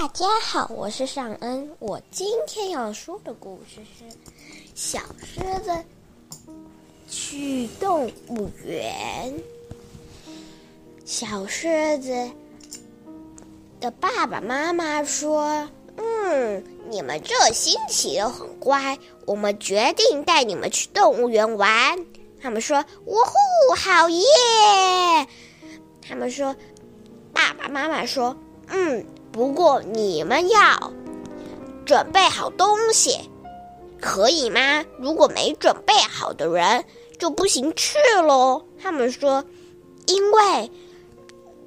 大家好，我是尚恩。我今天要说的故事是《小狮子去动物园》。小狮子的爸爸妈妈说：“嗯，你们这星期都很乖，我们决定带你们去动物园玩。”他们说：“呜呼，好耶！”他们说：“爸爸妈妈说，嗯。”不过你们要准备好东西，可以吗？如果没准备好的人就不行去喽。他们说，因为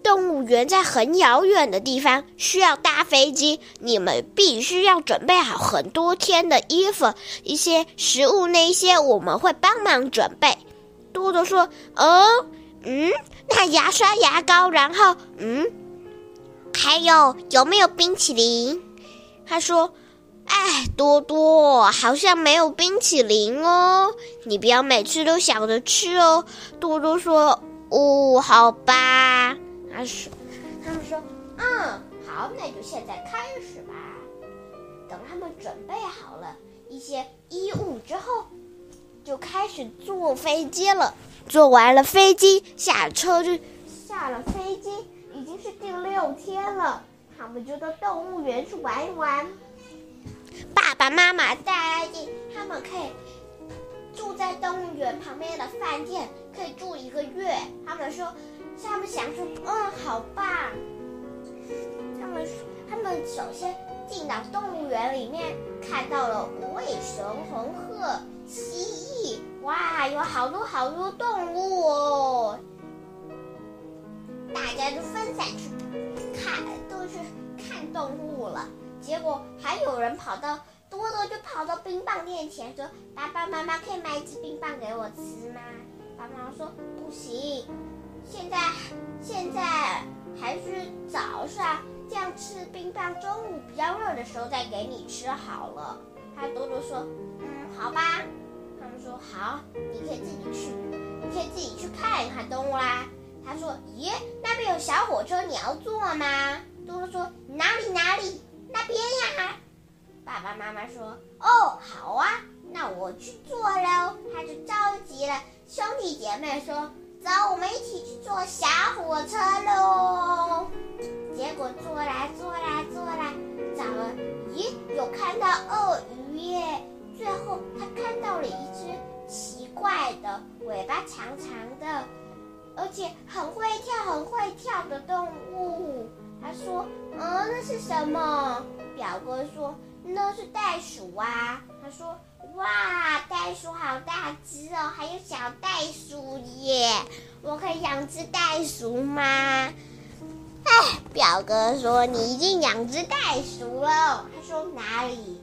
动物园在很遥远的地方，需要搭飞机，你们必须要准备好很多天的衣服、一些食物，那些我们会帮忙准备。多多说：“哦，嗯，那牙刷、牙膏，然后，嗯。”还有有没有冰淇淋？他说：“哎，多多好像没有冰淇淋哦，你不要每次都想着吃哦。”多多说：“哦，好吧。”他说：“他们说，嗯，好，那就现在开始吧。”等他们准备好了一些衣物之后，就开始坐飞机了。坐完了飞机，下车就下了飞机。是第六天了，他们就到动物园去玩一玩。爸爸妈妈答应他们可以住在动物园旁边的饭店，可以住一个月。他们说，他们想说，嗯，好棒。他们他们首先进到动物园里面，看到了无尾熊、红鹤、蜥蜴，哇，有好多好多动物哦。大家就分散去看，都去看动物了。结果还有人跑到多多就跑到冰棒店前说：“爸爸妈妈可以买一支冰棒给我吃吗？”爸爸妈妈说：“不行，现在现在还是早上，这样吃冰棒，中午比较热的时候再给你吃好了。”他多多说：“嗯，好吧。”他们说：“好，你可以自己去，你可以自己去看一看动物啦。”他说：“咦，那边有小火车，你要坐吗？”多多说：“哪里哪里，那边呀。”爸爸妈妈说：“哦，好啊，那我去坐喽。”他就着急了兄弟姐妹说：“走，我们一起去坐小火车喽。”结果坐来坐来坐来，找了，咦，有看到鳄鱼耶。最后他看到了一只奇怪的尾巴长长的。而且很会跳、很会跳的动物，他说：“嗯，那是什么？”表哥说：“那是袋鼠啊。”他说：“哇，袋鼠好大只哦，还有小袋鼠耶！我可以养只袋鼠吗？”哎，表哥说：“你已经养只袋鼠了。”他说：“哪里？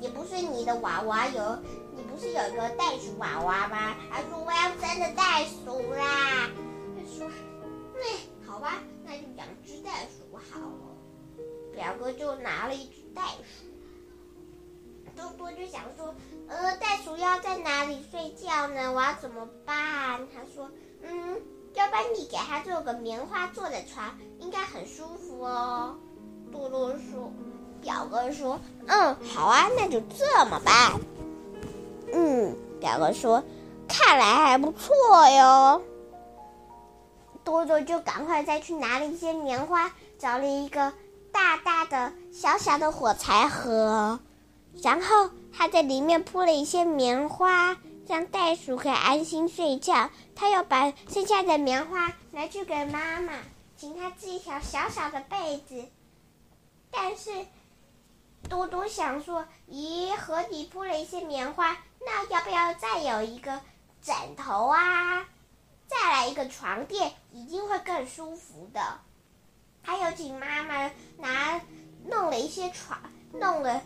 也不是你的娃娃有。”不是有一个袋鼠娃娃吗？他说我要真的袋鼠啦。他说，那好吧，那就养只袋鼠好了。表哥就拿了一只袋鼠。多多就想说，呃，袋鼠要在哪里睡觉呢？我要怎么办？他说，嗯，要不然你给他做个棉花做的床，应该很舒服哦。多多说，表哥说，嗯，好啊，那就这么办。嗯，表哥说：“看来还不错哟。”多多就赶快再去拿了一些棉花，找了一个大大的、小小的火柴盒，然后他在里面铺了一些棉花，让袋鼠可以安心睡觉。他又把剩下的棉花拿去给妈妈，请她织一条小小的被子。但是多多想说：“咦，盒底铺了一些棉花。”那要不要再有一个枕头啊？再来一个床垫，一定会更舒服的。还有，请妈妈拿弄了一些床，弄了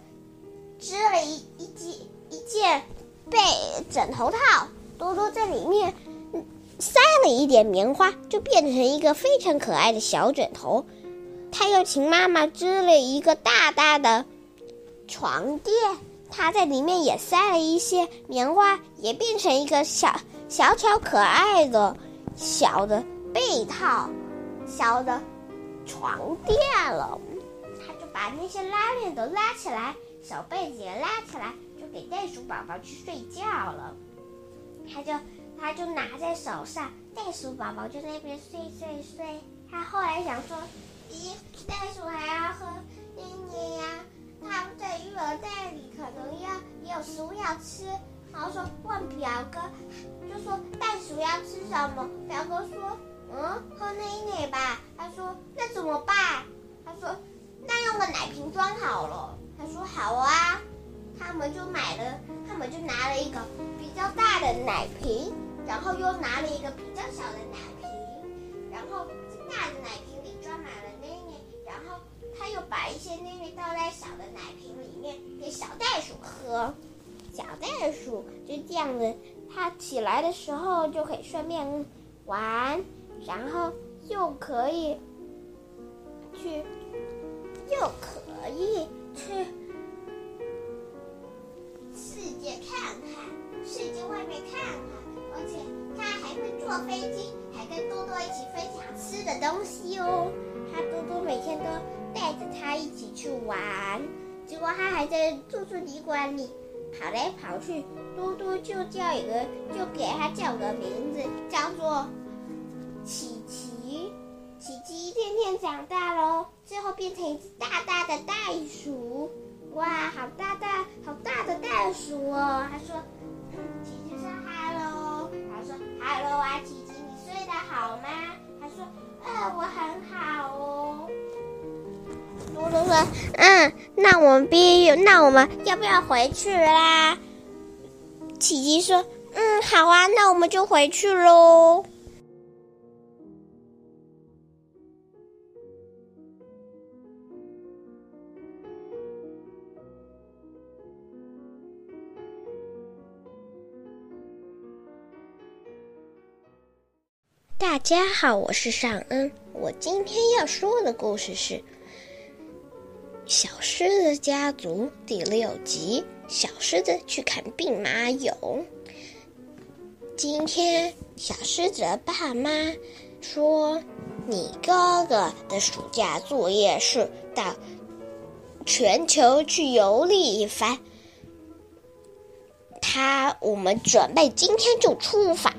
织了一一件一件被枕头套，多多在里面塞了一点棉花，就变成一个非常可爱的小枕头。他又请妈妈织了一个大大的床垫。他在里面也塞了一些棉花，也变成一个小小巧可爱的小的被套、小的床垫了。他就把那些拉链都拉起来，小被子也拉起来，就给袋鼠宝宝去睡觉了。他就他就拿在手上，袋鼠宝宝就在那边睡睡睡。他后来想说，咦，袋鼠还要喝奶奶呀？他在育儿袋里可能要也有食物要吃。然后说问表哥，就说袋鼠要吃什么？表哥说，嗯，喝奶奶吧。他说那怎么办？他说那用个奶瓶装好了。他说好啊。他们就买了，他们就拿了。一个比较大的奶瓶，然后又拿了。一个比较小的奶瓶，然后大的奶把一些奶奶倒在小的奶瓶里面给小袋鼠喝。小袋鼠就这样子，它起来的时候就可以顺便玩，然后又可以去，又可以去世界看看，世界外面看看，而且它还会坐飞机，还跟多多一起分享吃的东西哦。它多多每天都带着它一起去玩，结果它还在住宿旅馆里。跑来跑去，多多就叫一个，就给他叫个名字，叫做琪琪。琪琪一天天长大喽，最后变成一只大大的袋鼠。哇，好大大，好大的袋鼠哦！他说：“琪琪说哈喽。”他说：“哈喽啊，琪琪，你睡得好吗？”他说：“呃，我很好哦。”多多说：“嗯，那我们必须，那我们要不要回去啦？”琪琪说：“嗯，好啊，那我们就回去喽。”大家好，我是尚恩，我今天要说的故事是。《小狮子家族》第六集：小狮子去看兵马俑。今天，小狮子的爸妈说：“你哥哥的暑假作业是到全球去游历一番。他，我们准备今天就出发。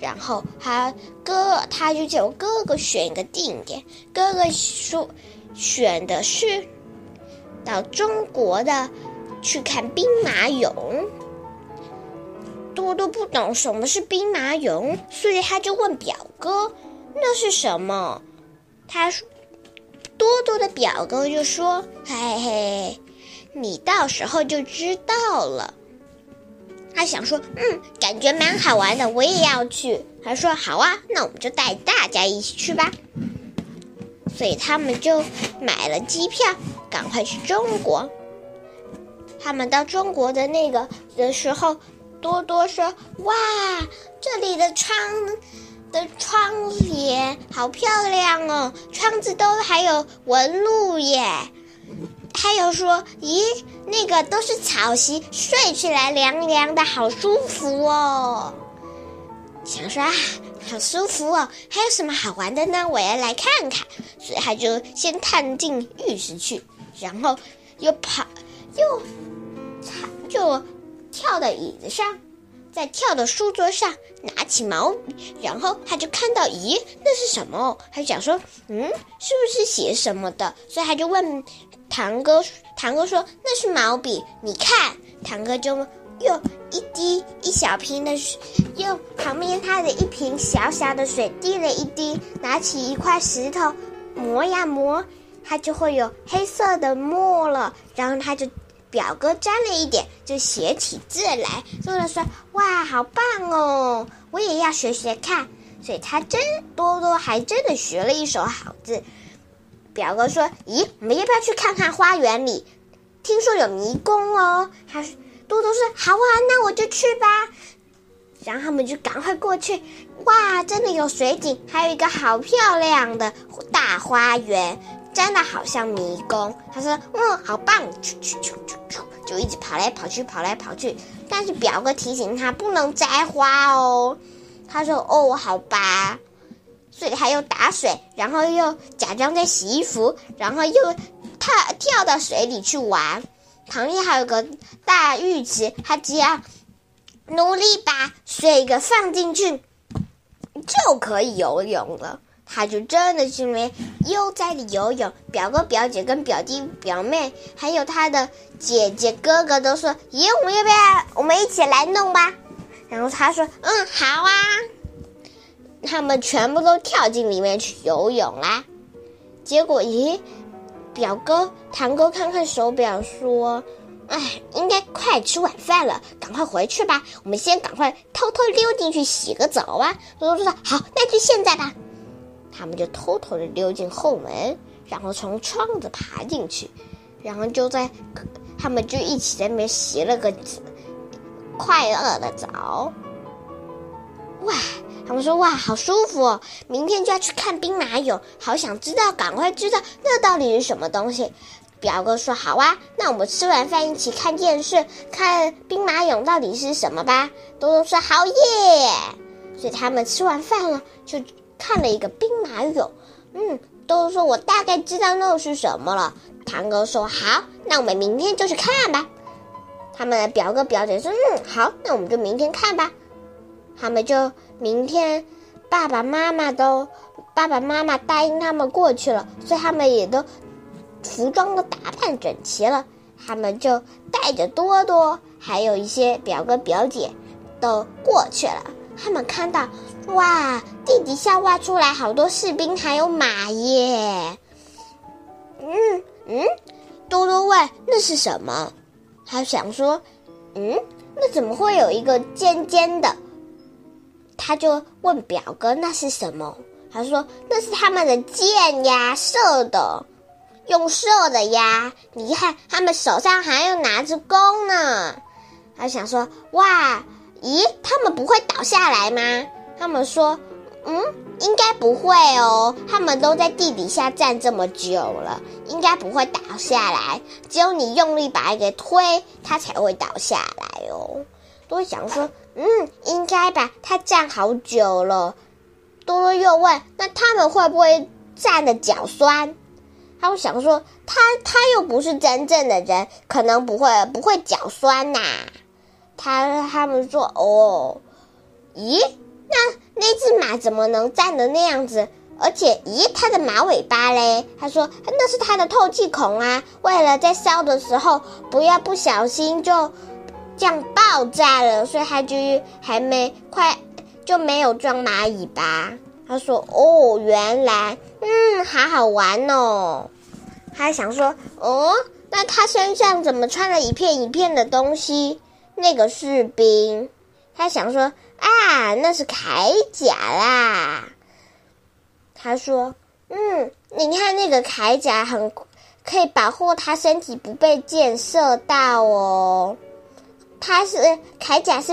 然后他哥，他就叫哥哥选一个定点。哥哥说选的是。”到中国的去看兵马俑，多多不懂什么是兵马俑，所以他就问表哥：“那是什么？”他说：“多多的表哥就说：‘嘿嘿，你到时候就知道了。’他想说：‘嗯，感觉蛮好玩的，我也要去。’他说：‘好啊，那我们就带大家一起去吧。’所以他们就买了机票。”赶快去中国！他们到中国的那个的时候，多多说：“哇，这里的窗的窗帘好漂亮哦，窗子都还有纹路耶。”还有说：“咦，那个都是草席，睡起来凉凉的，好舒服哦。”想说啊，好舒服哦，还有什么好玩的呢？我要来看看。所以他就先探进浴室去。然后又跑，又就跳到椅子上，再跳到书桌上，拿起毛笔，然后他就看到，咦，那是什么？他就想说，嗯，是不是写什么的？所以他就问堂哥，堂哥说那是毛笔，你看，堂哥就用一滴一小瓶的水，用旁边他的一瓶小小的水滴了一滴，拿起一块石头磨呀磨。他就会有黑色的墨了，然后他就表哥沾了一点，就写起字来。说了说：“哇，好棒哦！我也要学学看。”所以他真多多还真的学了一手好字。表哥说：“咦，我们要不要去看看花园里？听说有迷宫哦。”他说：“嘟嘟说好啊，那我就去吧。”然后他们就赶快过去。哇，真的有水井，还有一个好漂亮的大花园。真的好像迷宫，他说：“嗯，好棒！”啾啾啾啾啾，就一直跑来跑去，跑来跑去。但是表哥提醒他不能摘花哦。他说：“哦，好吧。”所以他又打水，然后又假装在洗衣服，然后又跳跳到水里去玩。旁边还有个大浴池，他只要努力把水给放进去，就可以游泳了。他就真的是没悠哉的游泳。表哥、表姐跟表弟、表妹，还有他的姐姐、哥哥都说：“咦，我们要不要我们一起来弄吧？”然后他说：“嗯，好啊。”他们全部都跳进里面去游泳啦。结果，咦，表哥、堂哥看看手表说：“哎，应该快吃晚饭了，赶快回去吧。我们先赶快偷偷溜进去洗个澡啊。”都说：“好，那就现在吧。”他们就偷偷的溜进后门，然后从窗子爬进去，然后就在他们就一起在那边洗了个快乐的澡。哇！他们说：“哇，好舒服哦！明天就要去看兵马俑，好想知道，赶快知道那到底是什么东西。”表哥说：“好啊，那我们吃完饭一起看电视，看兵马俑到底是什么吧。”多多说：“好耶！”所以他们吃完饭了，就看了一个兵马俑。嗯，多多说：“我大概知道那是什么了。”堂哥说：“好，那我们明天就去看吧。”他们的表哥表姐说：“嗯，好，那我们就明天看吧。”他们就。明天，爸爸妈妈都爸爸妈妈答应他们过去了，所以他们也都服装都打扮整齐了。他们就带着多多，还有一些表哥表姐都过去了。他们看到，哇，地底下挖出来好多士兵还有马耶！嗯嗯，多多问那是什么？他想说，嗯，那怎么会有一个尖尖的？他就问表哥：“那是什么？”他说：“那是他们的箭呀，射的，用射的呀。你看，他们手上还有拿着弓呢。”他想说：“哇，咦，他们不会倒下来吗？”他们说：“嗯，应该不会哦。他们都在地底下站这么久了，应该不会倒下来。只有你用力把它给推，它才会倒下来哦。”都想说。嗯，应该吧。他站好久了。多多又问：“那他们会不会站得脚酸？”他会想说：“他他又不是真正的人，可能不会不会脚酸呐。”他他们说：“哦，咦，那那只马怎么能站得那样子？而且，咦，它的马尾巴嘞？”他说：“那是它的透气孔啊，为了在烧的时候不要不小心就。”这样爆炸了，所以他就还没快就没有装蚂蚁吧。他说：“哦，原来，嗯，好好玩哦。”他想说：“哦，那他身上怎么穿了一片一片的东西？那个士兵。”他想说：“啊，那是铠甲啦。”他说：“嗯，你看那个铠甲很可以保护他身体不被箭射到哦。”它是铠甲，是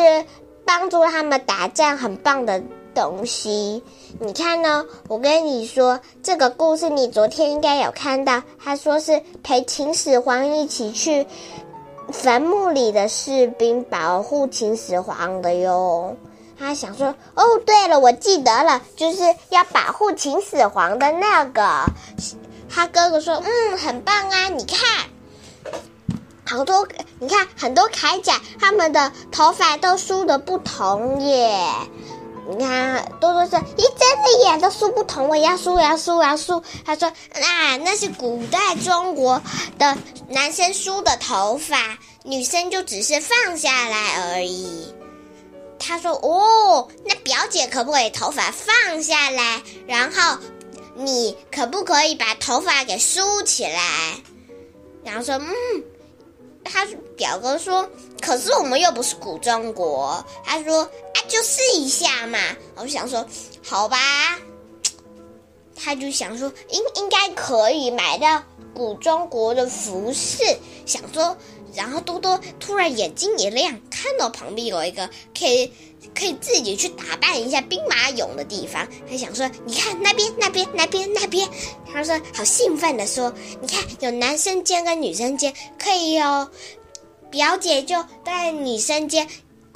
帮助他们打仗很棒的东西。你看呢？我跟你说，这个故事你昨天应该有看到。他说是陪秦始皇一起去坟墓里的士兵保护秦始皇的哟。他想说，哦，对了，我记得了，就是要保护秦始皇的那个。他哥哥说，嗯，很棒啊，你看。好多，你看很多铠甲，他们的头发都梳的不同耶。你看，多多说，咦，真的耶，都梳不同，我要梳，我要梳，我要梳。他说，啊，那是古代中国的男生梳的头发，女生就只是放下来而已。他说，哦，那表姐可不可以头发放下来？然后你可不可以把头发给梳起来？然后说，嗯。他表哥说：“可是我们又不是古中国。”他说：“啊，就试一下嘛。”我想说：“好吧。”他就想说：“应应该可以买到古中国的服饰。”想说，然后多多突然眼睛一亮，看到旁边有一个可以。可以自己去打扮一下兵马俑的地方，他想说：“你看那边，那边，那边，那边。”他说：“好兴奋的说，你看有男生间跟女生间可以哦。表姐就在女生间，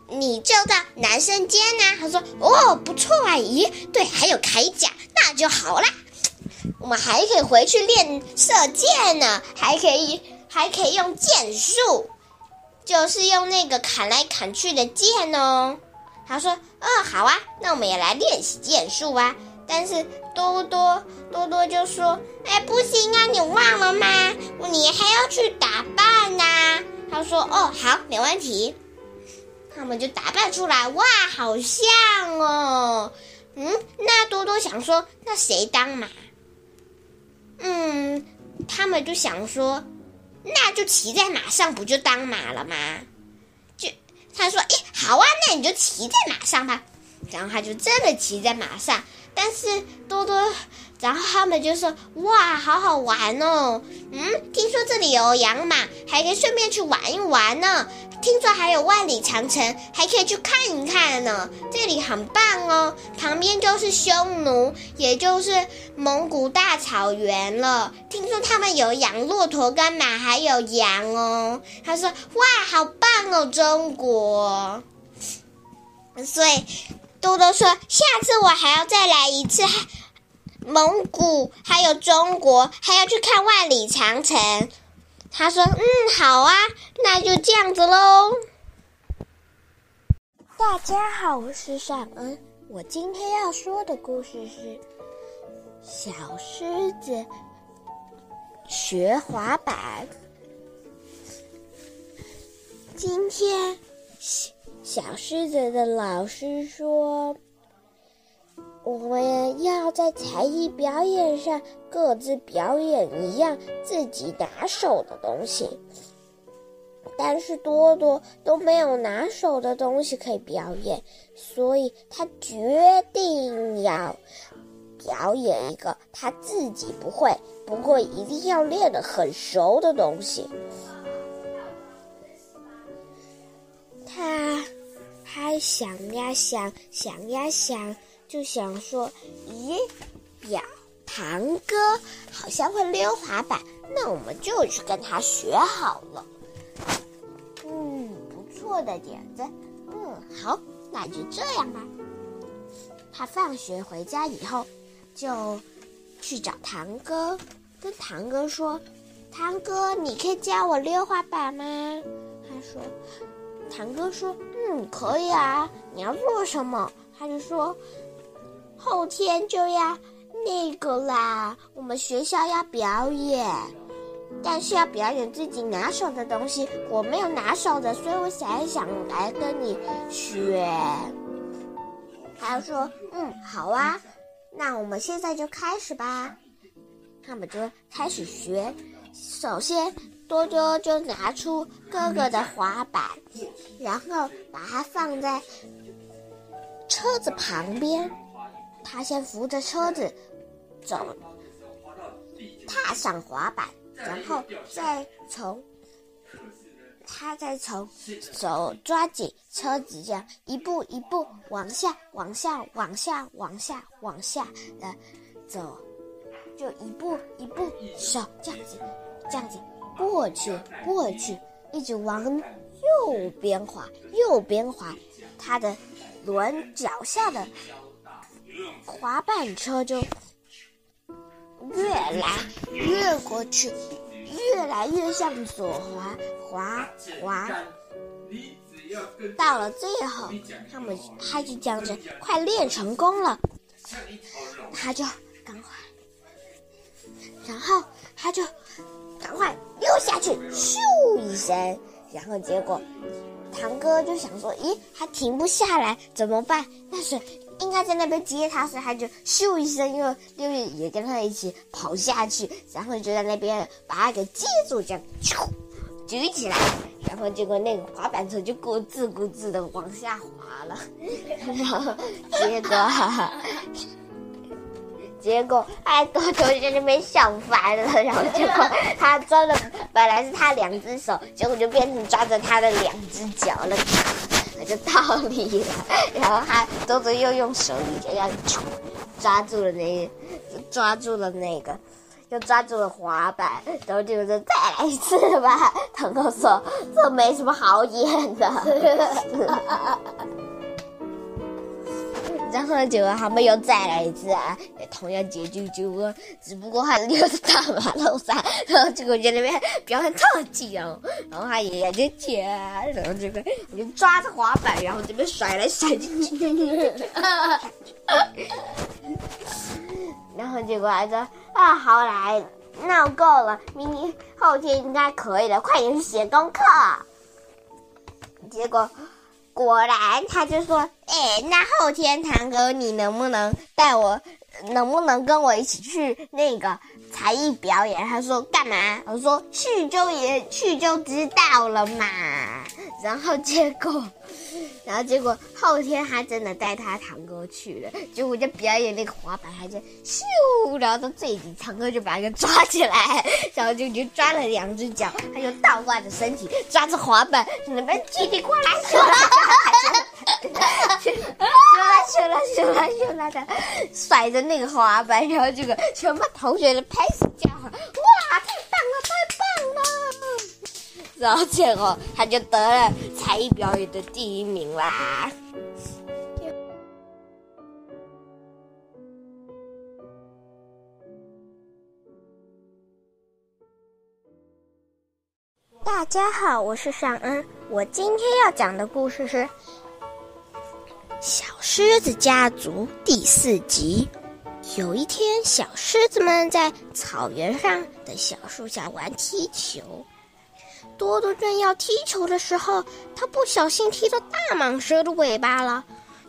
你就到男生间呢。”他说：“哦，不错啊，咦，对，还有铠甲，那就好啦。”我们还可以回去练射箭呢，还可以还可以用剑术，就是用那个砍来砍去的剑哦。他说：“嗯、哦，好啊，那我们也来练习剑术吧。”但是多多多多就说：“哎，不行啊，你忘了吗？你还要去打扮呐。”他说：“哦，好，没问题。”他们就打扮出来，哇，好像哦。嗯，那多多想说：“那谁当马？”嗯，他们就想说：“那就骑在马上，不就当马了吗？”就他说：“诶，好啊，那你就骑在马上吧。”然后他就真的骑在马上。但是多多，然后他们就说：“哇，好好玩哦！嗯，听说这里有养马，还可以顺便去玩一玩呢。听说还有万里长城，还可以去看一看呢。这里很棒哦，旁边就是匈奴，也就是蒙古大草原了。听说他们有养骆驼跟马，还有羊哦。”他说：“哇，好棒哦，中国！”所以。多多说：“下次我还要再来一次，蒙古还有中国，还要去看万里长城。”他说：“嗯，好啊，那就这样子喽。”大家好，我是尚恩。我今天要说的故事是《小狮子学滑板》。今天。小狮子的老师说：“我们要在才艺表演上各自表演一样自己拿手的东西。但是多多都没有拿手的东西可以表演，所以他决定要表演一个他自己不会，不过一定要练得很熟的东西。”他。他想呀想，想呀想，就想说：“咦，表，堂哥好像会溜滑板，那我们就去跟他学好了。”嗯，不错的点子。嗯，好，那就这样吧。他放学回家以后，就去找堂哥，跟堂哥说：“堂哥，你可以教我溜滑板吗？”他说。堂哥说：“嗯，可以啊。你要做什么？”他就说：“后天就要那个啦。我们学校要表演，但是要表演自己拿手的东西。我没有拿手的，所以我想一想来跟你学。”他就说：“嗯，好啊。那我们现在就开始吧。”他们就开始学。首先。多多就拿出哥哥的滑板，然后把它放在车子旁边。他先扶着车子走，踏上滑板，然后再从他再从手抓紧车子，这样一步一步往下、往下、往下、往下、往下的走，就一步一步手这样子，这样子。过去，过去，一直往右边滑，右边滑，他的轮脚下的滑板车就越来越过去，越来越向左滑，滑滑，到了最后，他们他就这样子快练成功了，他就赶快，然后他就赶快。溜下去，咻一声，然后结果，堂哥就想说：“咦，他停不下来，怎么办？”但是应该在那边接他所以，他就咻一声又溜也跟他一起跑下去，然后就在那边把他给接住，这样咻举起来，然后结果那个滑板车就咕吱咕吱的往下滑了，然后结果。结果，哎，多多就在那边笑翻了。然后结果他抓的本来是他两只手，结果就变成抓着他的两只脚了，他就倒立了。然后他多多又用手这样抓住了那个，抓住了那个，又抓住了滑板。然后就说再来一次吧。堂哥说这没什么好演的。然后结果他们又再来一次啊，同样结局就只不过他溜在大马路上，然后结果在那边表演特技哦，然后他爷爷就接，然后这个就抓着滑板，然后这边甩来甩去，然后结果还说啊，好来闹够了，明天后天应该可以了，快点去写功课。结果。果然，他就说：“哎，那后天堂哥，你能不能带我？能不能跟我一起去那个才艺表演？”他说：“干嘛？”我说：“去就也去就知道了嘛。”然后结果。然后结果后天他真的带他堂哥去了，结果就表演那个滑板，他就咻，然后到最底，堂哥就把他给抓起来，然后就就抓了两只脚，他就倒挂着身体抓着滑板，在那边叽里呱啦咻啦咻啦咻啦咻啦咻啦的甩着那个滑板，然后这个全班同学的拍手叫好，哇，太棒了，太棒了！然后结果他就得了。才艺表演的第一名啦！大家好，我是尚恩。我今天要讲的故事是《小狮子家族》第四集。有一天，小狮子们在草原上的小树下玩踢球。多多正要踢球的时候，他不小心踢到大蟒蛇的尾巴了，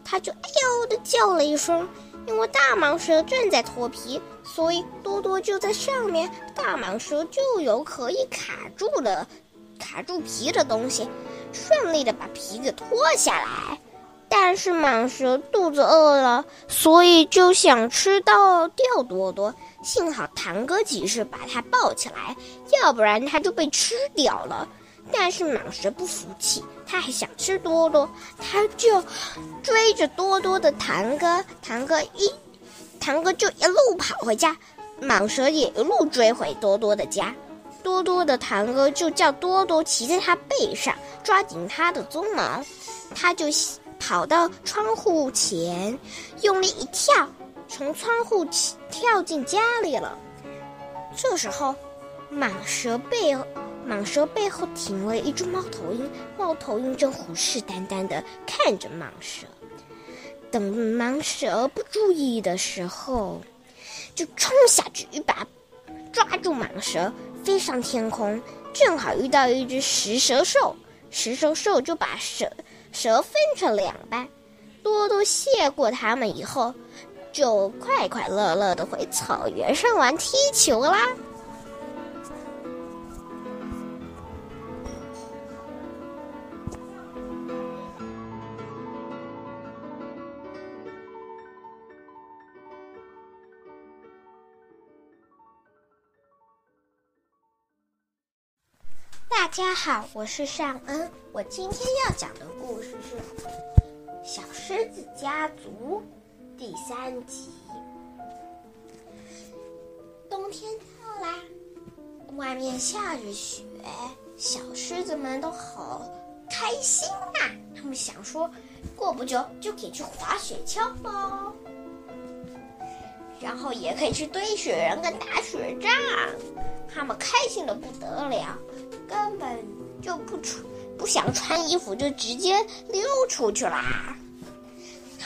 他就“哎呦”的叫了一声。因为大蟒蛇正在脱皮，所以多多就在上面，大蟒蛇就有可以卡住的、卡住皮的东西，顺利的把皮给脱下来。但是蟒蛇肚子饿了，所以就想吃到掉多多。幸好堂哥及时把它抱起来，要不然它就被吃掉了。但是蟒蛇不服气，它还想吃多多，它就追着多多的堂哥，堂哥一，堂哥就一路跑回家，蟒蛇也一路追回多多的家。多多的堂哥就叫多多骑在他背上，抓紧他的鬃毛，他就。跑到窗户前，用力一跳，从窗户跳进家里了。这时候，蟒蛇背，蟒蛇背后停了一只猫头鹰，猫头鹰正虎视眈眈地看着蟒蛇。等蟒蛇不注意的时候，就冲下去一把抓住蟒蛇，飞上天空，正好遇到一只食蛇兽，食蛇兽就把蛇。蛇分成两半，多多谢过他们以后，就快快乐乐的回草原上玩踢球啦。大家好，我是尚恩。我今天要讲的故事是《小狮子家族》第三集。冬天到啦，外面下着雪，小狮子们都好开心呐。他们想说，过不久就可以去滑雪橇喽，然后也可以去堆雪人跟打雪仗。他们开心的不得了。根本就不穿，不想穿衣服，就直接溜出去啦。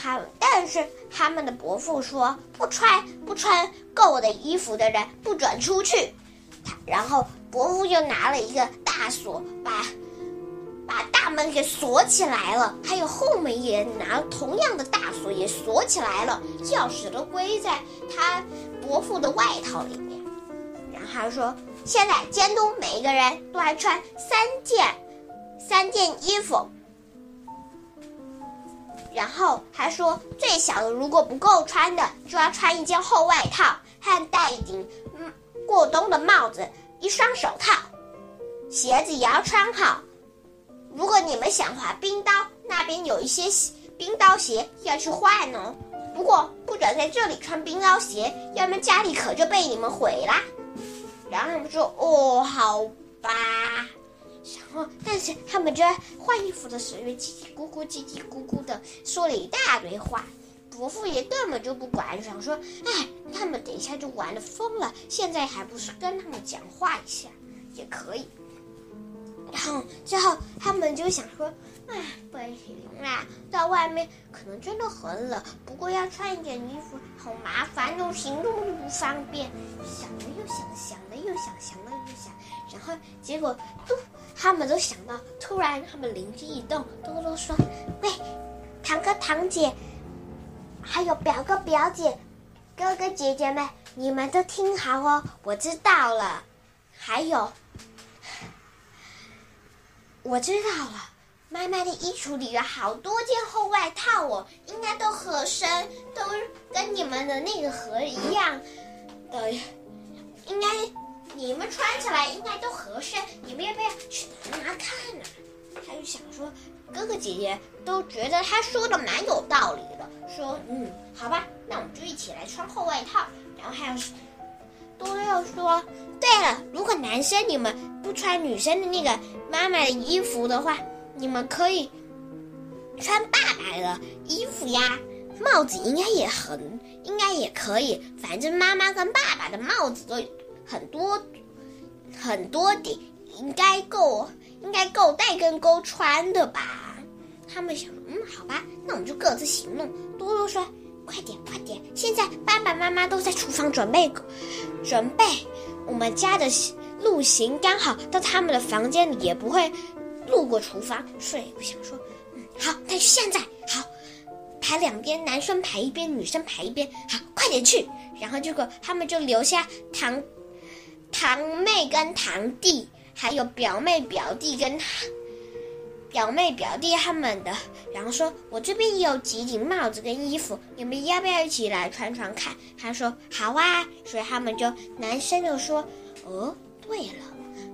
他但是他们的伯父说，不穿不穿够的衣服的人不准出去。他然后伯父就拿了一个大锁，把把大门给锁起来了，还有后门也拿同样的大锁也锁起来了，钥匙都归在他伯父的外套里面。然后他说。现在监督每一个人都还穿三件，三件衣服。然后还说，最小的如果不够穿的，就要穿一件厚外套和戴一顶嗯过冬的帽子，一双手套，鞋子也要穿好。如果你们想滑冰刀，那边有一些冰刀鞋要去换哦。不过不准在这里穿冰刀鞋，要不然家里可就被你们毁啦。然后他们说：“哦，好吧。”然后，但是他们在换衣服的时候，叽叽咕咕、叽叽咕咕的说了一大堆话。伯父也根本就不管，想说，哎，他们等一下就玩的疯了，现在还不是跟他们讲话一下也可以。然后最后他们就想说，哎，不行啦，到外面可能真的很冷，不过要穿一点衣服好麻烦，又行动又不方便。想了又想，想了又想，想了又想，然后结果都他们都想到，突然他们灵机一动，多多说，喂，堂哥堂姐。还有表哥表姐、哥哥姐姐们，你们都听好哦！我知道了。还有，我知道了。妈妈的衣橱里有好多件厚外套哦，应该都合身，都跟你们的那个盒一样的。应该你们穿起来应该都合身，你们要不要去拿拿看呢？他就想说，哥哥姐姐都觉得他说的蛮有道理的。说嗯，好吧，那我们就一起来穿厚外套。然后还有多多又说，对了，如果男生你们不穿女生的那个妈妈的衣服的话，你们可以穿爸爸的衣服呀，帽子应该也很，应该也可以。反正妈妈跟爸爸的帽子都很多很多顶，应该够，应该够带跟钩穿的吧。他们想，嗯，好吧，那我们就各自行动。多多说：“快点，快点！现在爸爸妈妈都在厨房准备，准备我们家的路行，刚好到他们的房间里也不会路过厨房，所以我想说，嗯，好，那就现在好，排两边，男生排一边，女生排一边，好，快点去。然后结果他们就留下糖堂妹跟堂弟，还有表妹表弟跟。”表妹表弟他们的，然后说：“我这边也有几顶帽子跟衣服，你们要不要一起来穿穿看？”他说：“好啊。”所以他们就男生就说：“哦，对了，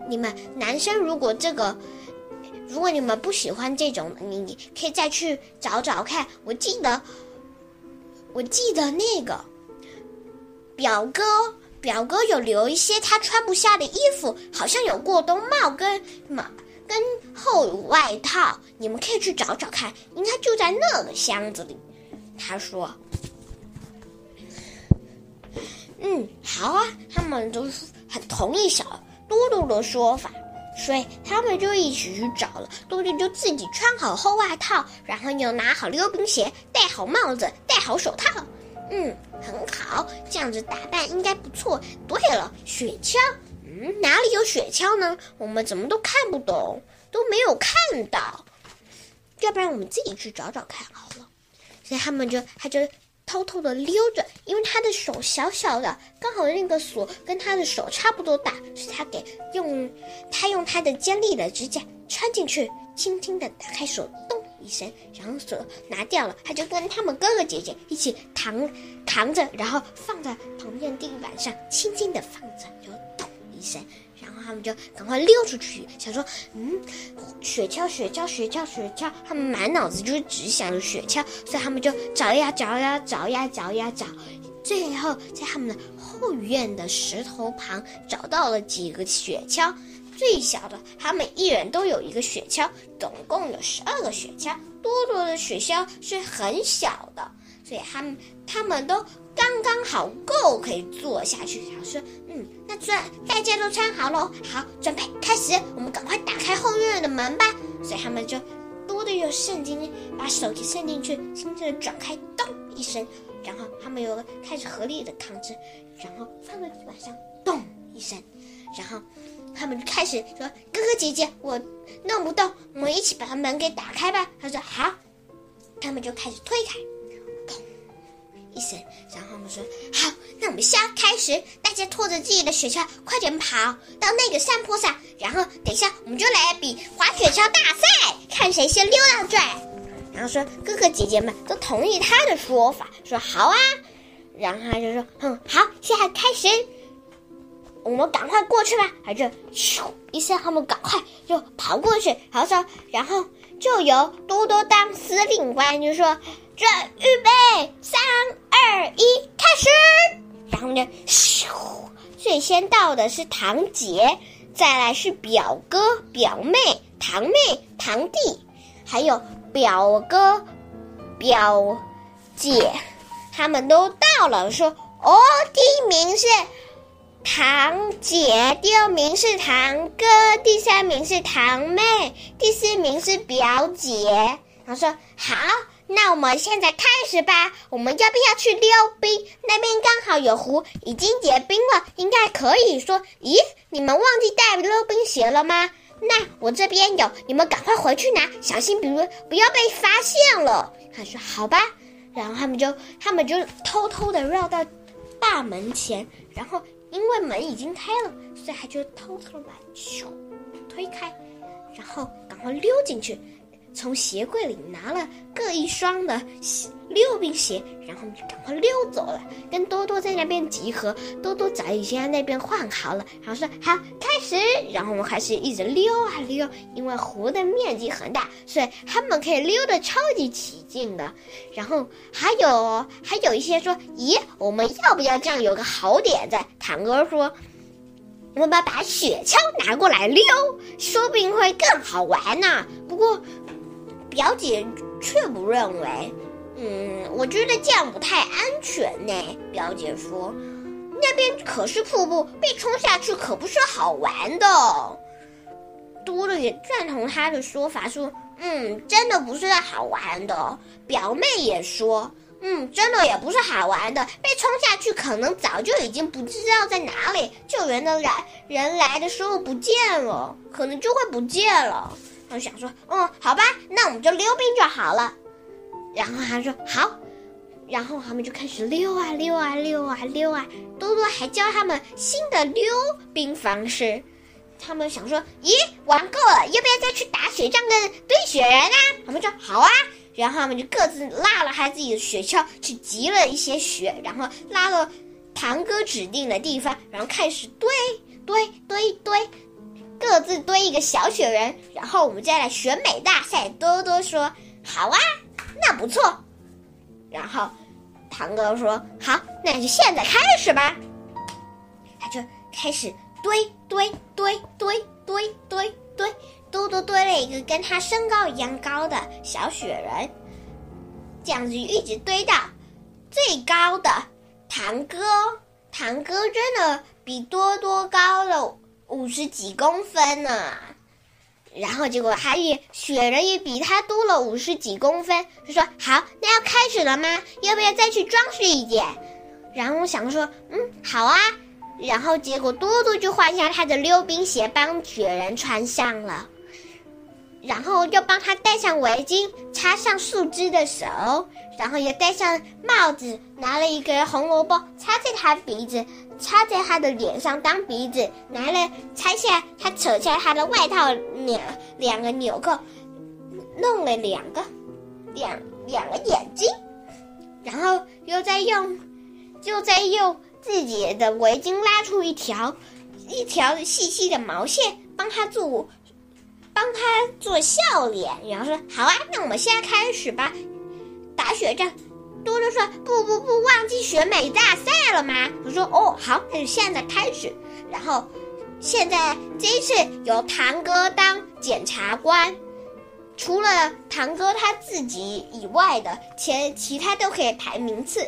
你们男生如果这个，如果你们不喜欢这种，你可以再去找找看。我记得，我记得那个表哥表哥有留一些他穿不下的衣服，好像有过冬帽跟什么。”跟厚外套，你们可以去找找看，应该就在那个箱子里。他说：“嗯，好啊。”他们都很同意小多多的说法，所以他们就一起去找了。多多就自己穿好厚外套，然后又拿好溜冰鞋，戴好帽子，戴好手套。嗯，很好，这样子打扮应该不错。对了，雪橇。嗯，哪里有雪橇呢？我们怎么都看不懂，都没有看到。要不然我们自己去找找看好了。所以他们就他就偷偷的溜着，因为他的手小小的，刚好那个锁跟他的手差不多大，所以他给用他用他的尖利的指甲穿进去，轻轻的打开锁，咚一声，然后手拿掉了。他就跟他们哥哥姐姐一起扛扛着，然后放在旁边地板上，轻轻的放着，就咚。一声，然后他们就赶快溜出去，想说：“嗯，雪橇，雪橇，雪橇，雪橇。”他们满脑子就是只想着雪橇，所以他们就找呀找呀找呀找呀找，最后在他们的后院的石头旁找到了几个雪橇。最小的，他们一人都有一个雪橇，总共有十二个雪橇。多多的雪橇是很小的，所以他们他们都。刚刚好够可以坐下去。想说，嗯，那算大家都穿好喽，好，准备开始，我们赶快打开后院的门吧。所以他们就多的又伸进，把手机伸进去，轻轻的转开，咚一声，然后他们又开始合力的扛着，然后放在地板上，咚一声，然后他们就开始说：“哥哥姐姐，我弄不动，我们一起把他门给打开吧。”他说：“好。”他们就开始推开。砰一声，然后我们说好，那我们现在开始，大家拖着自己的雪橇，快点跑到那个山坡上，然后等一下我们就来比滑雪橇大赛，看谁先溜到这儿。然后说哥哥姐姐们都同意他的说法，说好啊。然后他就说嗯好，现在开始，我们赶快过去吧。他就咻一声，他们赶快就跑过去，然后说，然后就由多多当司令官，就说。这预备，三二一，开始！然后呢，咻，最先到的是堂姐，再来是表哥、表妹、堂妹、堂弟，还有表哥、表姐、他们都到了，说：“哦，第一名是堂姐，第二名是堂哥，第三名是堂妹，第四名是表姐。”他说：“好，那我们现在开始吧。我们要不要去溜冰？那边刚好有湖，已经结冰了，应该可以说。咦，你们忘记带溜冰鞋了吗？那我这边有，你们赶快回去拿，小心，比如不要被发现了。”他说：“好吧。”然后他们就他们就偷偷的绕到大门前，然后因为门已经开了，所以他就偷偷的把球推开，然后赶快溜进去。从鞋柜里拿了各一双的溜冰鞋，然后就赶快溜走了，跟多多在那边集合。多多早已经在那边换好了，然后说好开始，然后我们开始一直溜啊溜，因为湖的面积很大，所以他们可以溜得超级起劲的。然后还有还有一些说，咦，我们要不要这样？有个好点子，堂哥说，我们把把雪橇拿过来溜，说不定会更好玩呢。不过。表姐却不认为，嗯，我觉得这样不太安全呢。表姐说，那边可是瀑布，被冲下去可不是好玩的。多多也赞同他的说法，说，嗯，真的不是好玩的。表妹也说，嗯，真的也不是好玩的。被冲下去，可能早就已经不知道在哪里，救援的来人来的时候不见了，可能就会不见了。他想说，嗯，好吧，那我们就溜冰就好了。然后他说好，然后他们就开始溜啊溜啊溜啊溜啊。多多还教他们新的溜冰方式。他们想说，咦，玩够了，要不要再去打雪仗跟堆雪人啊？他们说好啊。然后他们就各自拉了他自己的雪橇，去集了一些雪，然后拉到堂哥指定的地方，然后开始堆堆堆堆。各自堆一个小雪人，然后我们再来选美大赛。多多说：“好啊，那不错。”然后堂哥说：“好，那就现在开始吧。”他就开始堆堆堆堆堆堆堆，多多堆了一个跟他身高一样高的小雪人，这样子一直堆到最高的堂哥。堂哥真的比多多高了。五十几公分呢，然后结果还也雪人也比他多了五十几公分，就说好，那要开始了吗？要不要再去装饰一点？然后我想说，嗯，好啊。然后结果多多就换下他的溜冰鞋，帮雪人穿上了，然后又帮他戴上围巾，插上树枝的手，然后又戴上帽子，拿了一个红萝卜插在他鼻子。插在他的脸上当鼻子，拿了拆下他扯下他的外套两两个纽扣，弄了两个两两个眼睛，然后又再用，又再用自己的围巾拉出一条一条细细的毛线，帮他做帮他做笑脸，然后说：“好啊，那我们现在开始吧，打雪仗。”多多说：“不不不，忘记选美大赛了吗？”我说：“哦，好，那就现在开始。然后，现在这一次由堂哥当检察官，除了堂哥他自己以外的，其其他都可以排名次。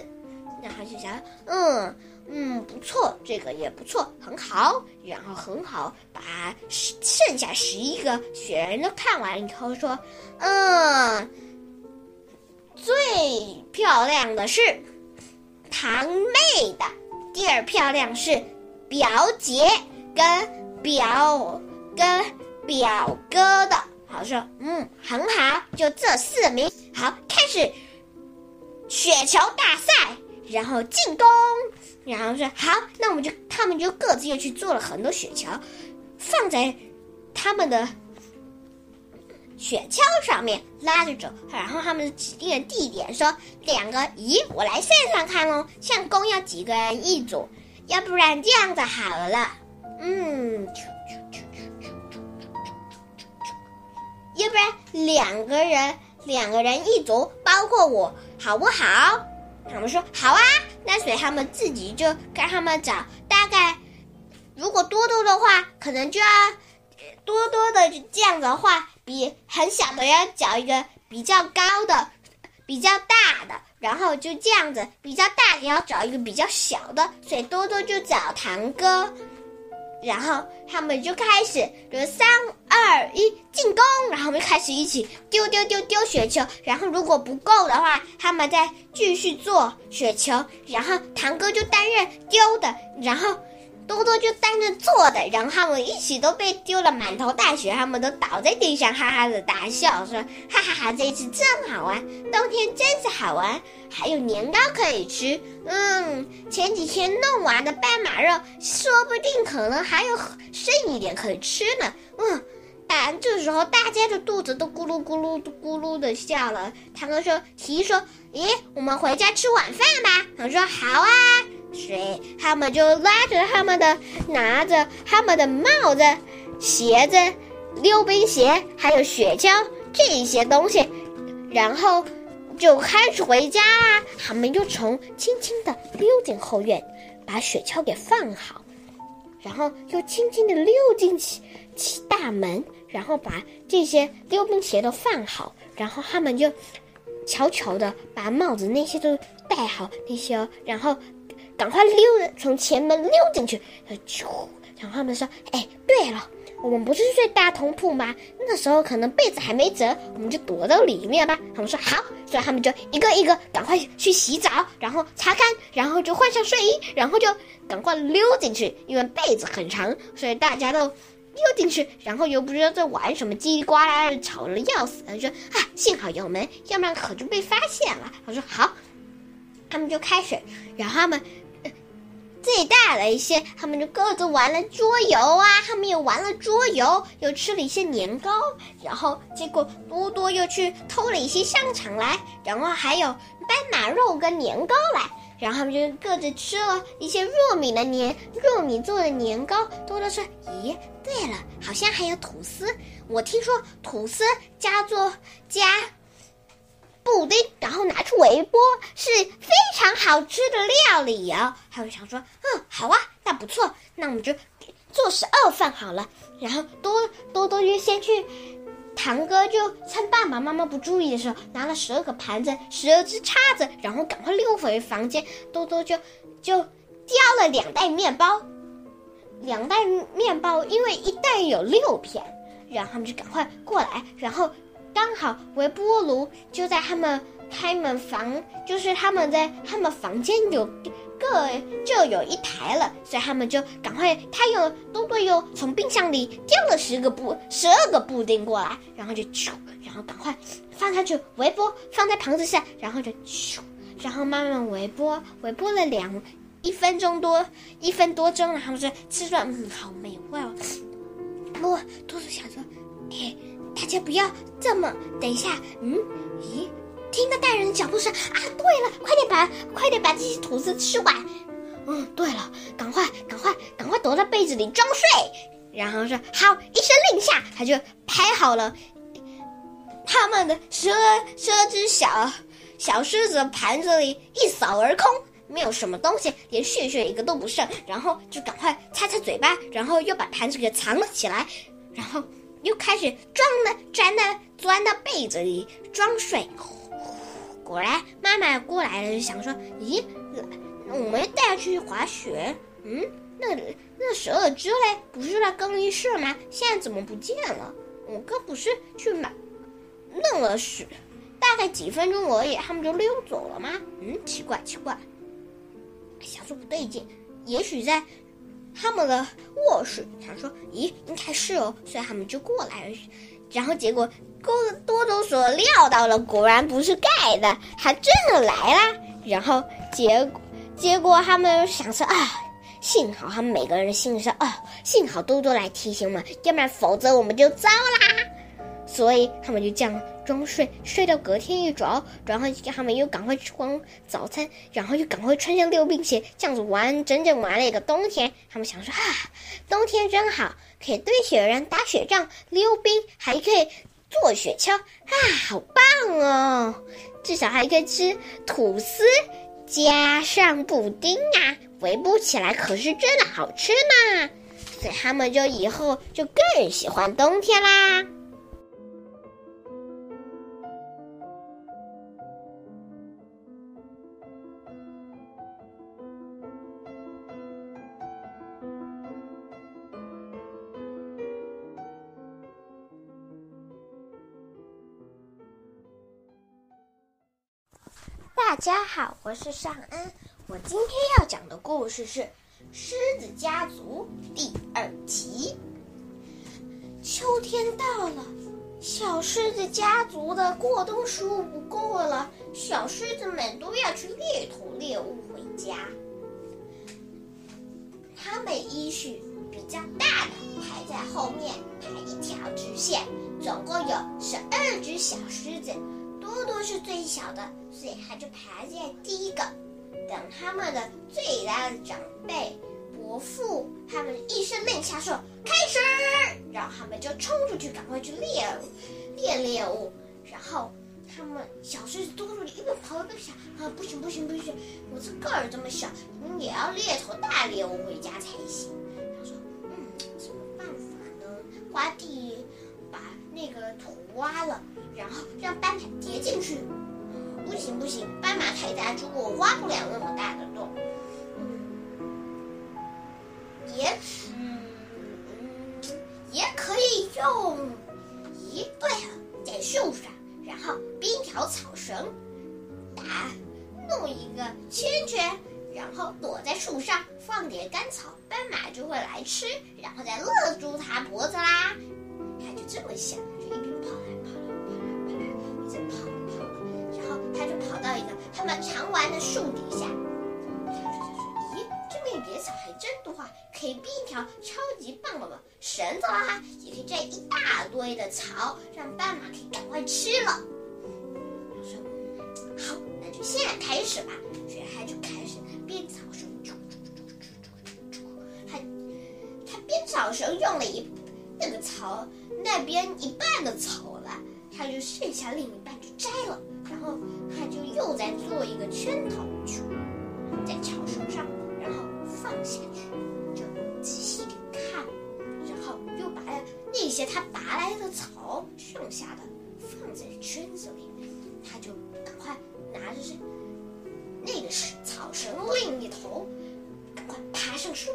然后就想，嗯嗯，不错，这个也不错，很好。然后很好，把剩下十一个雪人都看完以后说，嗯。”最漂亮的是堂妹的，第二漂亮是表姐跟表跟表哥的。好说，嗯，很好，就这四名。好，开始雪球大赛，然后进攻，然后说好，那我们就他们就各自又去做了很多雪橇，放在他们的。雪橇上面拉着走，然后他们指定的地点说两个，咦，我来算算看哦，相公要几个人一组？要不然这样子好了，嗯，要不然两个人两个人一组，包括我，好不好？他们说好啊，那所以他们自己就跟他们找，大概如果多多的话，可能就要多多的这样的话。比很小的要找一个比较高的，比较大的，然后就这样子，比较大的要找一个比较小的，所以多多就找堂哥。然后他们就开始，比如三二一进攻，然后我们开始一起丢丢丢丢雪球，然后如果不够的话，他们再继续做雪球，然后堂哥就担任丢的，然后多多就担任做的，然后他们一起都被丢了满头大雪，他们都倒在地上，哈哈的大笑，说哈哈哈，这次真好玩，冬天真是好玩。还有年糕可以吃，嗯，前几天弄完的斑马肉，说不定可能还有剩一点可以吃呢。嗯，但这时候大家的肚子都咕噜咕噜咕噜的笑了。堂哥说：“提议说，咦，我们回家吃晚饭吧。”他说：“好啊。”所以他们就拉着他们的，拿着他们的帽子、鞋子、溜冰鞋，还有雪橇这一些东西，然后。就开始回家啊！他们又从轻轻地溜进后院，把雪橇给放好，然后又轻轻地溜进去大门，然后把这些溜冰鞋都放好，然后他们就悄悄地把帽子那些都戴好，那些，然后赶快溜从前门溜进去，就，然后他们说：“哎，对了。”我们不是睡大通铺吗？那时候可能被子还没折，我们就躲到里面吧。他们说好，所以他们就一个一个赶快去洗澡，然后擦干，然后就换上睡衣，然后就赶快溜进去。因为被子很长，所以大家都溜进去，然后又不知道在玩什么，叽里呱啦吵得要死。他说啊，幸好有门，要不然可就被发现了。他说好，他们就开始，然后他们。最大的一些，他们就各自玩了桌游啊，他们又玩了桌游，又吃了一些年糕，然后结果多多又去偷了一些香肠来，然后还有斑马肉跟年糕来，然后他们就各自吃了一些糯米的年糯米做的年糕。多多说：“咦，对了，好像还有吐司，我听说吐司加做加。”布丁，然后拿出微波，是非常好吃的料理哦。他就想说，嗯，好啊，那不错，那我们就做十二份好了。然后多多多就先去，堂哥就趁爸爸妈妈不注意的时候，拿了十二个盘子、十二只叉子，然后赶快溜回房间。多多就就叼了两袋面包，两袋面包，因为一袋有六片，然后他们就赶快过来，然后。刚好微波炉就在他们开门房，就是他们在他们房间有各就有一台了，所以他们就赶快，他又多多又从冰箱里叼了十个布十二个布丁过来，然后就咻，然后赶快放下去微波，放在盘子下，然后就咻，然后慢慢微波，微波了两一分钟多一分多钟，然后就吃出来，嗯，好美味哦。不过多多想说，嘿。大家不要这么，等一下，嗯，咦，听到大人的脚步声啊！对了，快点把快点把这些吐司吃完。嗯，对了，赶快赶快赶快躲到被子里装睡。然后说好，一声令下，他就拍好了他们的十二十只小小狮子盘子里，一扫而空，没有什么东西，连屑屑一个都不剩。然后就赶快擦擦嘴巴，然后又把盘子给藏了起来，然后。又开始装的钻的钻到被子里装睡，果然妈妈过来了，就想说：“咦，我们带他去滑雪，嗯，那那十二只嘞，不是在更衣室吗？现在怎么不见了？我刚不是去买弄了十，大概几分钟而已，他们就溜走了吗？嗯，奇怪奇怪，想说不对劲，也许在。”他们的卧室，想说，咦，应该是哦，所以他们就过来了。然后结果，多多多所料到了，果然不是盖的，还真的来了。然后结果，结果他们想说啊，幸好他们每个人心里说啊，幸好多多来提醒我们，要不然否则我们就糟啦。所以他们就这样装睡，睡到隔天一早，然后他们又赶快吃光早餐，然后又赶快穿上溜冰鞋，这样子玩整整玩了一个冬天。他们想说啊，冬天真好，可以堆雪人、打雪仗、溜冰，还可以坐雪橇啊，好棒哦！至少还可以吃吐司加上布丁啊，围不起来可是真的好吃呢。所以他们就以后就更喜欢冬天啦。大家好，我是尚恩。我今天要讲的故事是《狮子家族》第二集。秋天到了，小狮子家族的过冬食物不够了，小狮子们都要去猎头猎物回家。他们依序比较大的排在后面，排一条直线，总共有十二只小狮子。多多是最小的，所以他就排在第一个。等他们的最大的长辈伯父他们一声令下说开始，然后他们就冲出去，赶快去猎物猎猎物。然后他们小狮子多多一边跑一边想啊，不行不行不行，我这个儿这么小，你也要猎头大猎物回家才行。他说嗯，什么办法呢？花地那个土挖了。然后让斑马叠进去，不行不行，斑马太大只，我挖不了那么大的洞。也许，嗯，也可以用，咦，对，在树上，然后编条草绳，打，弄一个圈圈，然后躲在树上，放点干草，斑马就会来吃，然后再勒住它脖子啦。他就这么想，一边跑来跑来，然后他就跑。到一个他们常玩的树底下，他说：“他说，咦，这边野草还真多啊，可以编一条超级棒的绳子啦，也可以摘一大堆的草，让斑马可以赶快吃了。”说：“好，那就现在开始吧。”所以他就开始编草绳，他他编草绳用了一那个草那边一半的草了，他就剩下另一半就摘了。然后他就又在做一个圈套，在草绳上，然后放下去，就仔细地看，然后又把那些他拔来的草剩下的放在圈子里，他就赶快拿着那个是草绳另一头，赶快爬上树，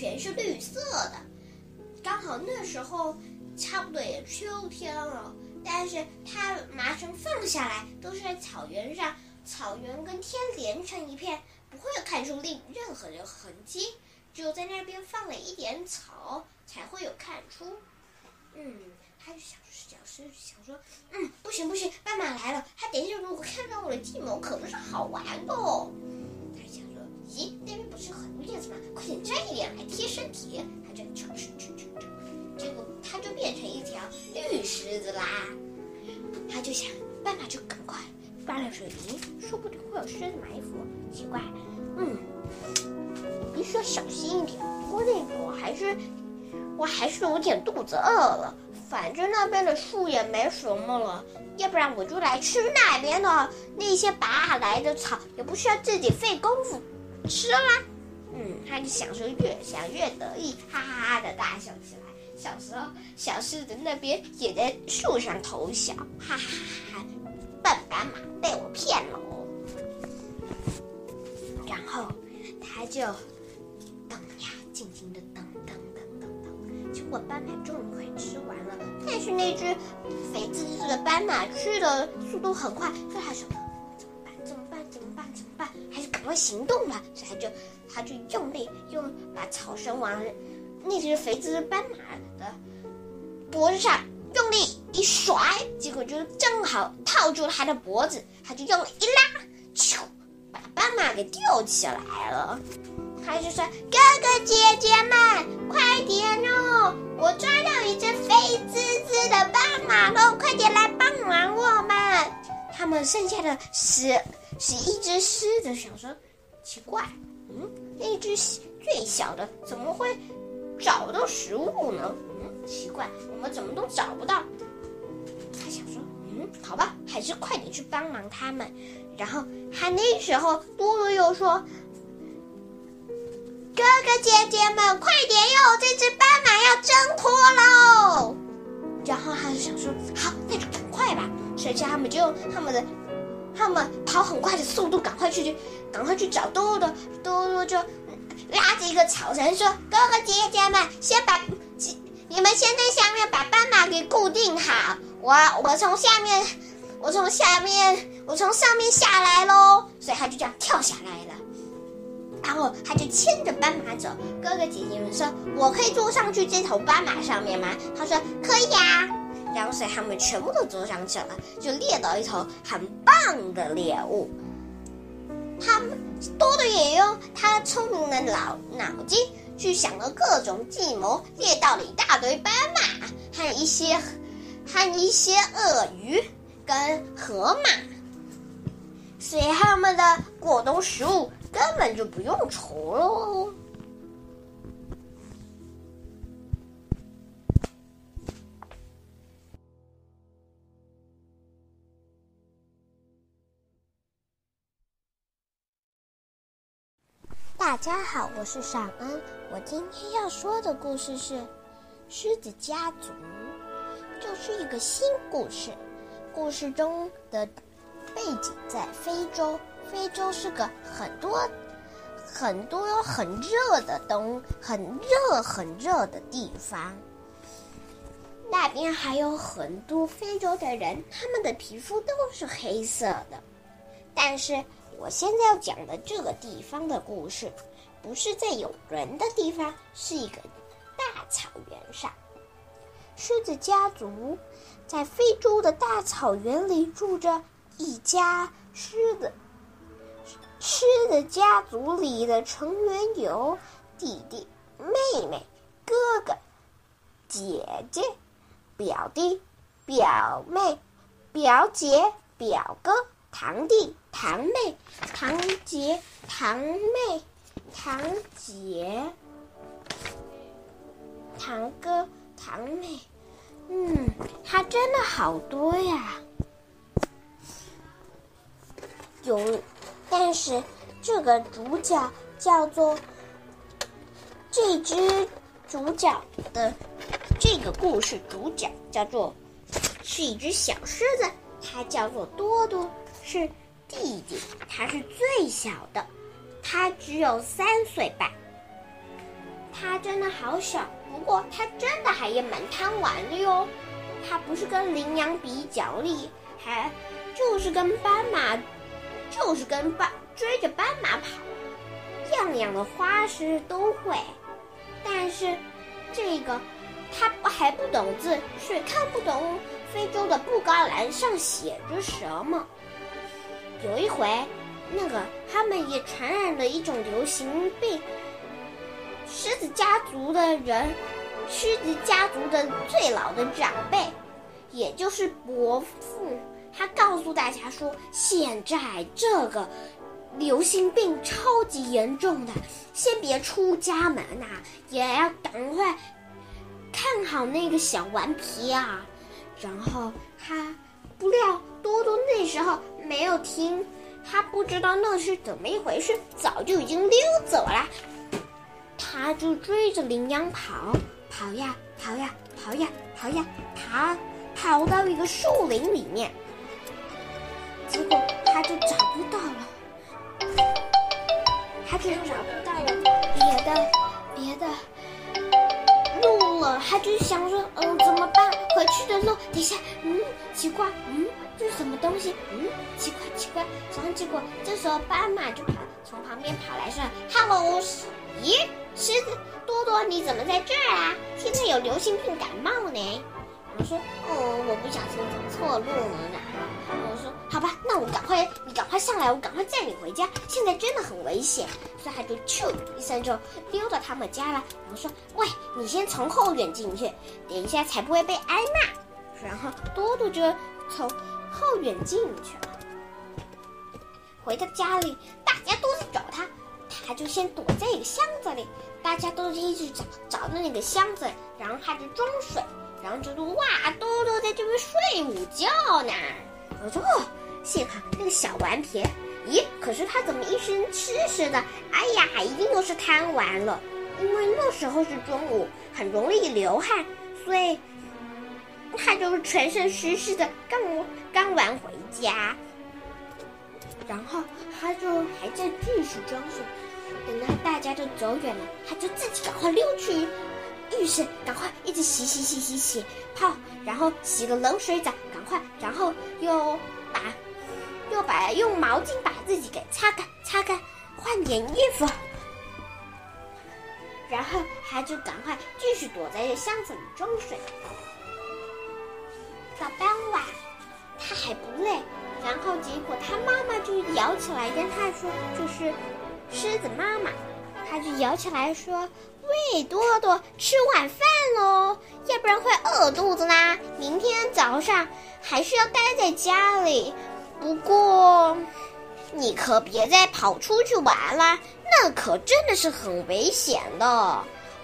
全是绿色的，刚好那时候差不多也秋天了。”但是它麻绳放下来都是在草原上，草原跟天连成一片，不会看出另任何的痕迹。只有在那边放了一点草，才会有看出。嗯，他就想说，小狮子想说，嗯，不行不行，斑马来了，他等一下如果看到我的计谋，可不是好玩的。咦，那边不是很多叶子吗？快点摘一点来贴身体。他就尝试去去去。结果它就变成一条绿狮子啦，他就想，办法就赶快发了水泥，说不定会有狮子埋伏。奇怪，嗯，必须要小心一点。不过那个我还是，我还是有点肚子饿了。反正那边的树也没什么了，要不然我就来吃那边的那些拔来的草，也不需要自己费功夫吃了。嗯，他就想说，越想越得意，哈哈哈的大笑起来。小时候，小狮子那边也在树上偷笑，哈哈哈哈！笨斑马被我骗了。然后他就等呀，静静的等等等等等，结果斑马终于快吃完了。但是那只肥滋滋的斑马吃的速度很快，所以他说：“行动吧！”所以他就他就用力用把草绳往。那只肥滋滋斑马的脖子上用力一甩，结果就正好套住了它的脖子。他就用力一拉，咻，把斑马给吊起来了。他就说：“哥哥姐姐们，快点哦！我抓到一只肥滋滋的斑马了，快点来帮忙我们！”他们剩下的十是一只狮子想说：“奇怪，嗯，那只最小的怎么会？”找到食物呢？嗯，奇怪，我们怎么都找不到？他想说，嗯，好吧，还是快点去帮忙他们。然后他那时候多多又说：“哥哥姐姐们，快点哟，这只斑马要挣脱喽！”然后他就想说：“好，那就赶快吧。”所以他们就用他们的他们跑很快的速度，赶快去去，赶快去找多多。多多就拉着一个草绳说：“哥哥姐姐们，先把你们先在下面把斑马给固定好，我我从下面。”我从下面，我从上面下来喽，所以他就这样跳下来了。然后他就牵着斑马走。哥哥姐姐们说：“我可以坐上去这头斑马上面吗？”他说：“可以呀。”然后所以他们全部都坐上去了，就猎到一头很棒的猎物。他们多多也用他聪明的脑脑筋去想了各种计谋，猎到了一大堆斑马和一些和一些鳄鱼。跟河马，所以他们的过冬食物根本就不用愁喽。大家好，我是尚恩，我今天要说的故事是《狮子家族》，就是一个新故事。故事中的背景在非洲，非洲是个很多、很多很热的东，很热很热的地方。那边还有很多非洲的人，他们的皮肤都是黑色的。但是我现在要讲的这个地方的故事，不是在有人的地方，是一个大草原上。狮子家族在非洲的大草原里住着一家狮子。狮子家族里的成员有弟弟、妹妹、哥哥、姐姐、表弟、表妹、表姐、表哥、堂弟、堂妹、堂姐、堂妹、堂姐、堂哥。堂妹，嗯，他真的好多呀。有，但是这个主角叫做这只主角的这个故事主角叫做是一只小狮子，它叫做多多，是弟弟，他是最小的，他只有三岁半。他真的好小，不过他真的还也蛮贪玩的哟。他不是跟羚羊比脚力，还就是跟斑马，就是跟斑追着斑马跑，样样的花式都会。但是这个他还不懂字，所以看不懂非洲的布告栏上写着什么。有一回，那个他们也传染了一种流行病。狮子家族的人，狮子家族的最老的长辈，也就是伯父，他告诉大家说，现在这个流行病超级严重的，先别出家门呐、也要赶快看好那个小顽皮啊。然后他不料多多那时候没有听，他不知道那是怎么一回事，早就已经溜走了。他就追着羚羊跑，跑呀跑呀跑呀跑呀跑，跑到一个树林里面，结果他就找不到了，他就找不到了。别的别的路了。他就想说，嗯，怎么办？回去的路，等一下，嗯，奇怪，嗯，这是什么东西？嗯，奇怪奇怪。然后结果这时候斑马就跑从旁边跑来说：“Hello，咦？”狮子多多，你怎么在这儿啊？现在有流行病感冒呢。我说，哦，我不小心走错路了呢。我说，好吧，那我赶快，你赶快上来，我赶快载你回家。现在真的很危险，所以他就咻一声就溜到他们家了。我说，喂，你先从后院进去，等一下才不会被挨骂。然后多多就从后院进去了。回到家里，大家都在找他。他就先躲在一个箱子里，大家都一直找找到那个箱子，然后他就装水，然后就说哇，多多在这边睡午觉呢。我说哦，幸好那个小顽皮，咦？可是他怎么一身湿湿的？哎呀，一定又是贪玩了。因为那时候是中午，很容易流汗，所以他就是全身湿湿的，刚刚玩回家。然后他就还在继续装睡，等到大家都走远了，他就自己赶快溜去浴室，赶快一直洗洗洗洗洗泡，然后洗个冷水澡，赶快，然后又把又把用毛巾把自己给擦干擦干，换点衣服，然后他就赶快继续躲在箱子里装水。到傍晚，他还不累。然后结果他妈妈就摇起来跟他说，就是狮子妈妈，他就摇起来说：“喂，多多，吃晚饭喽，要不然会饿肚子啦。明天早上还是要待在家里，不过你可别再跑出去玩啦，那可真的是很危险的。”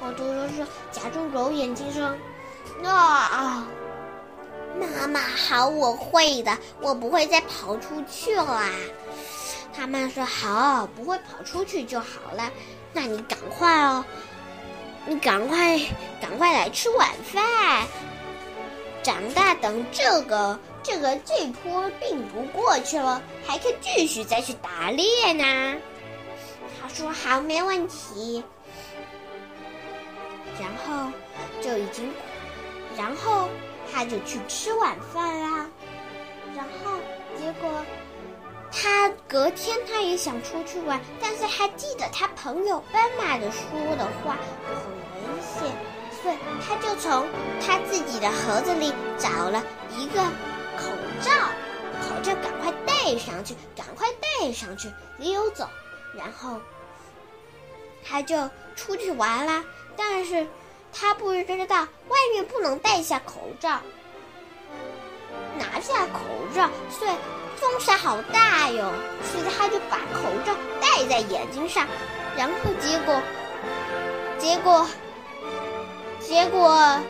哦，多多说，假装揉眼睛说：“啊。”妈妈好，我会的，我不会再跑出去了。他妈说好，不会跑出去就好了。那你赶快哦，你赶快赶快来吃晚饭。长大等这个这个这波病毒过去了，还可以继续再去打猎呢。他说好，没问题。然后就已经，然后。他就去吃晚饭啦，然后结果他隔天他也想出去玩，但是还记得他朋友斑马的说的话很危险，所以他就从他自己的盒子里找了一个口罩，口罩赶快戴上去，赶快戴上去溜走，然后他就出去玩啦，但是。他不知道外面不能戴下口罩，拿下口罩，所以风沙好大哟，所以他就把口罩戴在眼睛上，然后结果，结果，结果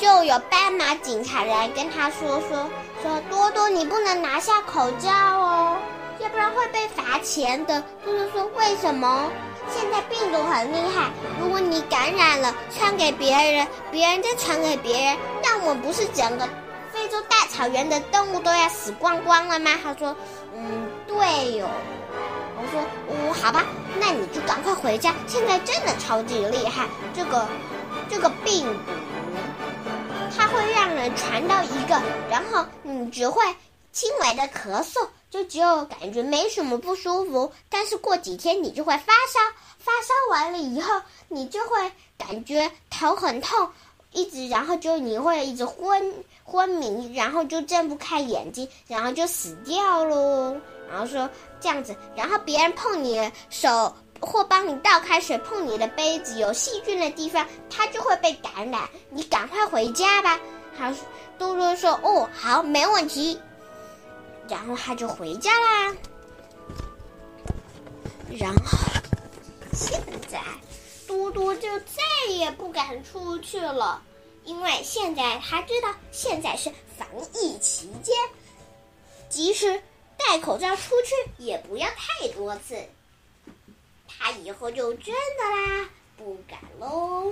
就有斑马警察来跟他说说说多多，你不能拿下口罩哦，要不然会被罚钱的。多多说为什么？现在病毒很厉害，如果你感染了，传给别人，别人再传给别人，那我们不是整个非洲大草原的动物都要死光光了吗？他说：“嗯，对哟。”我说：“哦，好吧，那你就赶快回家。现在真的超级厉害，这个这个病毒，它会让人传到一个，然后你只会轻微的咳嗽。”就只有感觉没什么不舒服，但是过几天你就会发烧，发烧完了以后你就会感觉头很痛，一直然后就你会一直昏昏迷，然后就睁不开眼睛，然后就死掉喽。然后说这样子，然后别人碰你的手或帮你倒开水，碰你的杯子有细菌的地方，它就会被感染。你赶快回家吧。好，多多说哦，好，没问题。然后他就回家啦。然后现在嘟嘟就再也不敢出去了，因为现在他知道现在是防疫期间，即使戴口罩出去也不要太多次。他以后就真的啦不敢喽。